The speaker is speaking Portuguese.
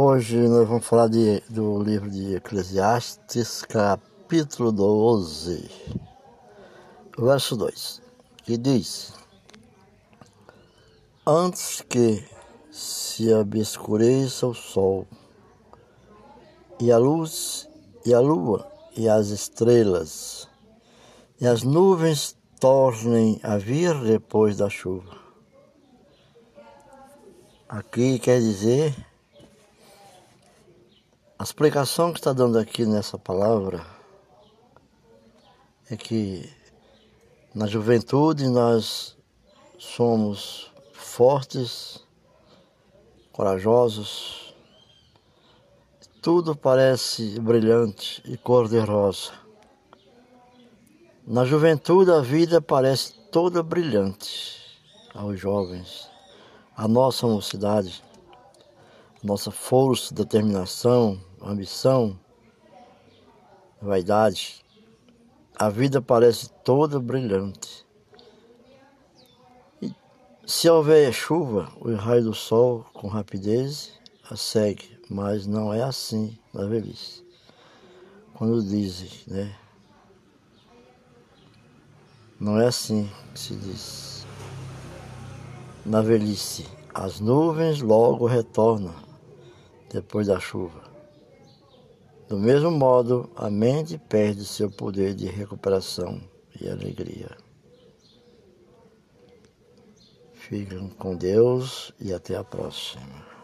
Hoje nós vamos falar de, do livro de Eclesiastes, capítulo 12, verso 2, que diz: Antes que se obscureça o sol, e a luz, e a lua, e as estrelas, e as nuvens tornem a vir depois da chuva. Aqui quer dizer a explicação que está dando aqui nessa palavra é que na juventude nós somos fortes, corajosos, tudo parece brilhante e cor-de-rosa. Na juventude a vida parece toda brilhante aos jovens, à nossa mocidade, nossa força, determinação, ambição, vaidade. A vida parece toda brilhante. E se houver chuva, o raio do sol com rapidez a segue, mas não é assim na velhice. Quando dizem, né? Não é assim que se diz. Na velhice, as nuvens logo retornam depois da chuva. Do mesmo modo, a mente perde seu poder de recuperação e alegria. Fiquem com Deus e até a próxima.